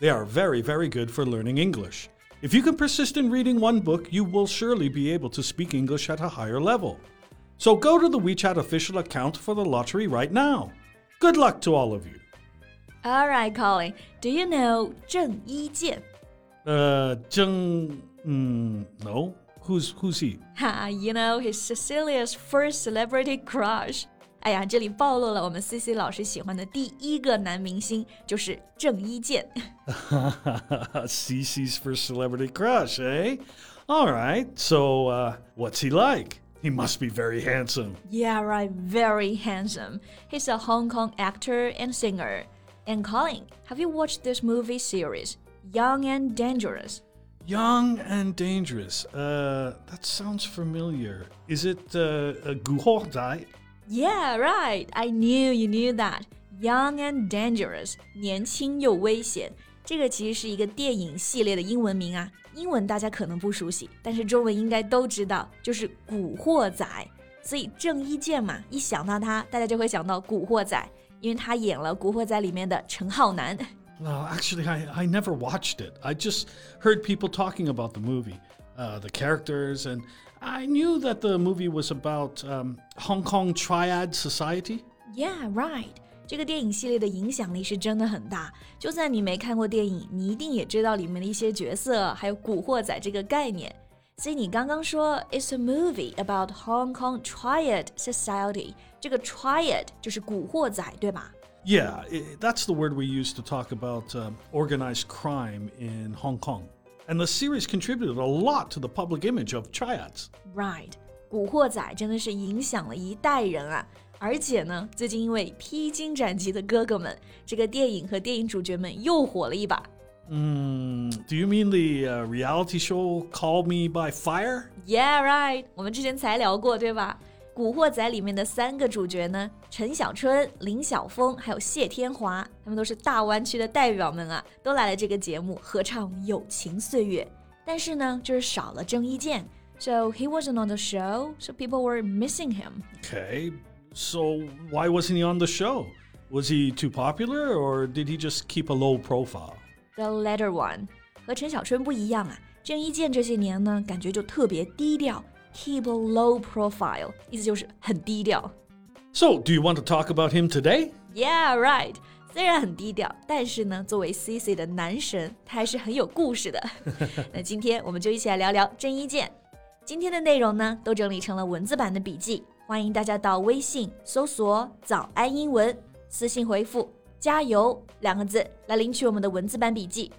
They are very, very good for learning English. If you can persist in reading one book, you will surely be able to speak English at a higher level. So go to the WeChat official account for the lottery right now. Good luck to all of you. All right, Colin. Do you know Zheng Yijian? Uh, Zheng. Mm, no. Who's who's he? Ha! you know, he's Cecilia's first celebrity crush. 哎呀，这里暴露了我们 C C 老师喜欢的第一个男明星就是郑伊健。 Cece's first celebrity crush, eh? All right. So, uh, what's he like? He must be very handsome. Yeah, right. Very handsome. He's a Hong Kong actor and singer. And Colin, have you watched this movie series, Young and Dangerous? Young and dangerous. Uh, that sounds familiar. Is it uh, a Guo Dai? Yeah, right. I knew you knew that. Young and Dangerous，年轻又危险。这个其实是一个电影系列的英文名啊，英文大家可能不熟悉，但是中文应该都知道，就是《古惑仔》。所以郑伊健嘛，一想到他，大家就会想到《古惑仔》，因为他演了《古惑仔》里面的陈浩南。 Well, actually, I, I never watched it. I just heard people talking about the movie, uh, the characters, and I knew that the movie was about um, Hong Kong Triad Society. Yeah, right. 这个电影系列的影响力是真的很大，就算你没看过电影，你一定也知道里面的一些角色，还有“古惑仔”这个概念。所以你刚刚说 "It's a movie about Hong Kong Triad Society"，这个 Triad 就是古惑仔，对吧？ Yeah, i that's the word we use to talk about um, organized crime in Hong Kong. And the series contributed a lot to the public image of triads. Right，古惑仔真的是影响了一代人啊！而且呢，最近因为披荆斩棘的哥哥们，这个电影和电影主角们又火了一把。 Mm, do you mean the uh, reality show Call Me by Fire? Yeah, right。我们之前才聊过，对吧？《 古惑仔》里面的三个主角呢，陈小春、林晓峰还有谢天华，他们都是大湾区的代表们啊，都来了这个节目合唱《友情岁月》。但是呢，就是少了郑伊健，so he wasn't on the show, so people were missing him. Okay, so why wasn't he on the show? Was he too popular or did he just keep a low profile? The latter one 和陈小春不一样啊，郑伊健这些年呢，感觉就特别低调，keep a low profile，意思就是很低调。So, do you want to talk about him today? Yeah, right. 虽然很低调，但是呢，作为 CC 的男神，他还是很有故事的。那今天我们就一起来聊聊郑伊健。今天的内容呢，都整理成了文字版的笔记，欢迎大家到微信搜索“早安英文”，私信回复“加油”两个字来领取我们的文字版笔记。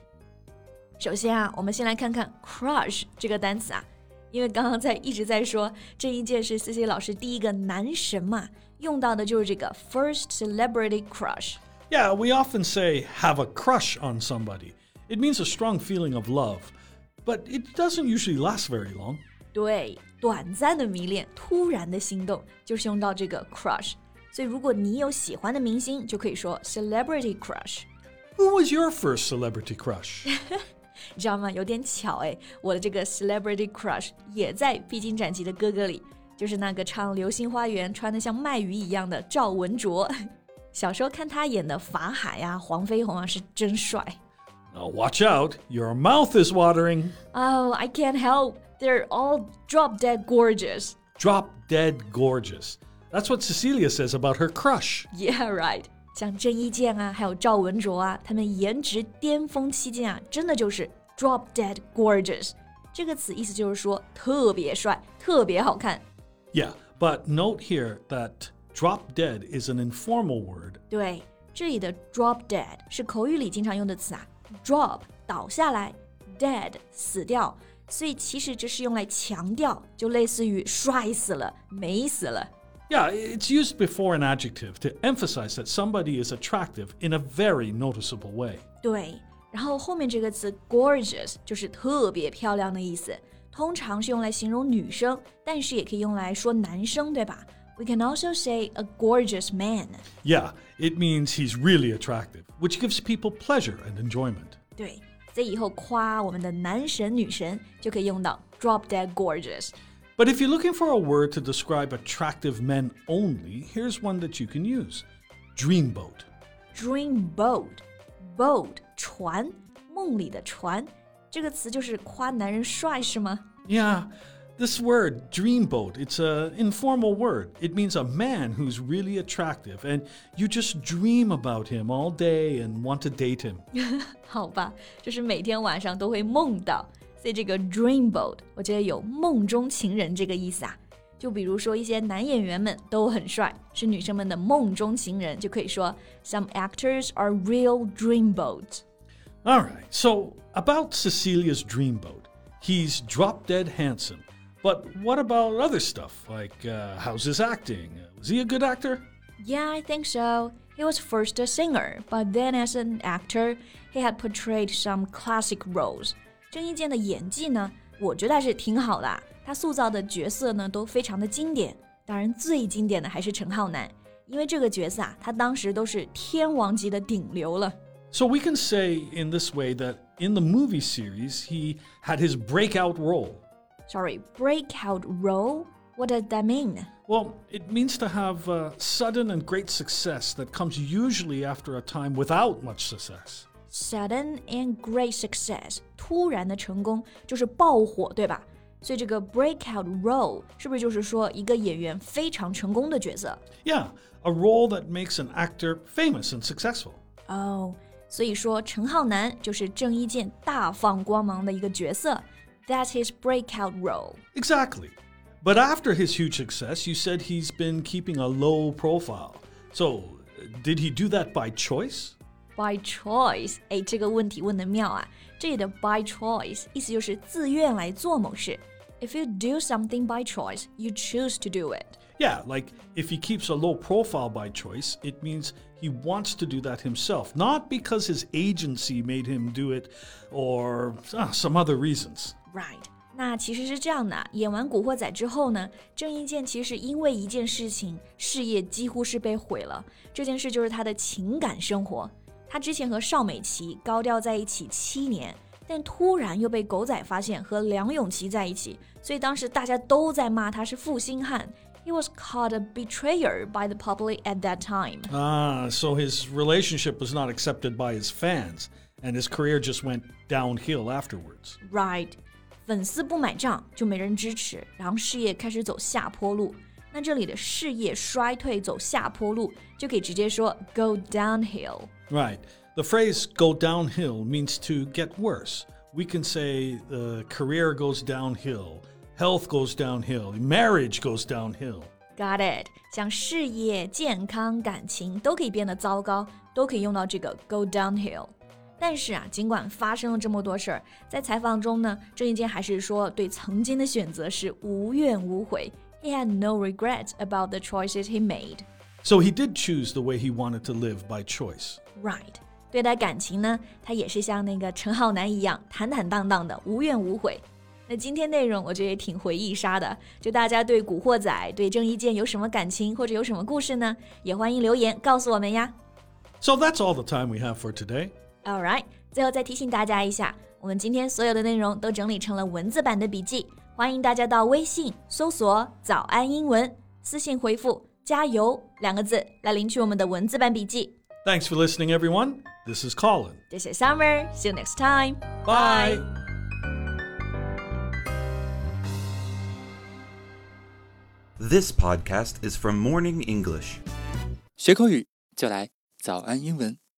首先啊，我们先来看看 crush 这个单词啊，因为刚刚在一直在说郑伊健是 CC 老师第一个男神嘛，用到的就是这个 first celebrity crush。 Yeah, we often say have a crush on somebody. It means a strong feeling of love, but it doesn't usually last very long. 对，短暂的迷恋，突然的心动，就是用到这个 crush。所以如果你有喜欢的明星，就可以说 celebrity crush。 Who was your first celebrity crush? 你知道吗？有点巧哎，我的这个 celebrity crush 也在《披荆斩棘的哥哥》里，就是那个唱《流星花园》穿的像卖鱼一样的赵文卓。小时候看他演的法海呀、黄飞鸿啊，是真帅。 now, watch out, your mouth is watering. Oh, I can't help. They're all drop dead gorgeous. Drop dead gorgeous. That's what Cecilia says about her crush. Yeah, right. 像郑伊健啊，还有赵文卓啊，他们颜值巅峰期间啊，真的就是 drop dead gorgeous 这个词，意思就是说特别帅，特别好看。Yeah, but note here that drop dead is an informal word. 对，这里的 drop dead 是口语里经常用的词啊，drop 倒下来，dead 死掉，所以其实这是用来强调，就类似于帅死了、美死了。Yeah, it's used before an adjective to emphasize that somebody is attractive in a very noticeable way. 对， 然后后面这个词 gorgeous 就是特别漂亮的意思，通常是用来形容女生，但是也可以用来说男生，对吧？We can also say a gorgeous man. Yeah, it means he's really attractive, which gives people pleasure and enjoyment. 对，所以以后夸我们的男神女神就可以用到 drop dead gorgeous。 But if you're looking for a word to describe attractive men only, here's one that you can use dreamboat. Dreamboat, boat 船，梦里的船，这个词就是夸男人帅是吗？ Yeah, this word, dreamboat, it's an informal word. It means a man who's really attractive and you just dream about him all day and want to date him. 好吧，就是每天晚上都会梦到， 所以这个 dreamboat 我觉得有梦中情人这个意思啊。就比如说一些男演员们都很帅，是女生们的梦中情人，就可以说 Some actors are real dreamboats. All right, so about Cecilia's dreamboat. He's drop dead handsome. But what about other stuff? Like, uh, how's his acting? Uh, was he a good actor? Yeah, I think so. He was first a singer, but then as an actor, he had portrayed some classic roles. 郑伊健的演技呢，我觉得还是挺好的啊。他塑造的角色呢，都非常的经典。当然，最经典的还是陈浩南，因为这个角色啊，他当时都是天王级的顶流了。 So we can say in this way that in the movie series, he had his breakout role. Sorry, breakout role? What does that mean? Well, it means to have uh, sudden and great success that comes usually after a time without much success. Sudden and great success，突然的成功就是爆火，对吧？所以这个 breakout role 是不是就是说一个演员非常成功的角色？ Yeah, a role that makes an actor famous and successful. 哦、所以说陈浩南就是郑伊健大放光芒的一个角色。That's his breakout role. Exactly. But after his huge success, you said he's been keeping a low profile. So, uh, did he do that by choice? By choice，哎，这个问题问的妙啊！这里的 by choice 意思就是自愿来做某事。If you do something by choice, you choose to do it. Yeah, like if he keeps a low profile by choice, it means he wants to do that himself, not because his agency made him do it or ah, some other reasons. Right，那其实是这样的，演完《古惑仔》之后呢，郑伊健其实因为一件事情，事业几乎是被毁了。这件事就是他的情感生活。 他之前和邵美琪高调在一起七年，但突然又被狗仔发现和梁咏琪在一起，所以当时大家都在骂他是负心汉。He was called a betrayer by the public at that time. Ah, so his relationship was not accepted by his fans, and his career just went downhill afterwards. Right，粉丝不买账就没人支持，然后事业开始走下坡路。 那这里的事业衰退走下坡路，就可以直接说 go downhill。 Right. The phrase go downhill means to get worse. We can say the career goes downhill, health goes downhill, marriage goes downhill. Got it？像事业、健康、感情都可以变得糟糕，都可以用到这个 go downhill。但是啊，尽管发生了这么多事儿，在采访中呢，郑伊健还是说对曾经的选择是无怨无悔。 He had no regrets about the choices he made. So he did choose the way he wanted to live by choice. Right，对待感情呢，他也是像那个陈浩南一样坦坦荡荡的，无怨无悔。那今天内容我觉得也挺回忆杀的，就大家对《古惑仔》、对郑伊健有什么感情或者有什么故事呢？也欢迎留言告诉我们呀。 So that's all the time we have for today. All right，最后再提醒大家一下，我们今天所有的内容都整理成了文字版的笔记， 欢迎大家到微信搜索“早安英文”，私信回复“加油”两个字来领取我们的文字版笔记。Thanks for listening, everyone. This is Colin. This is Summer. See you next time. Bye. This podcast is from Morning English. 学口语就来早安英文。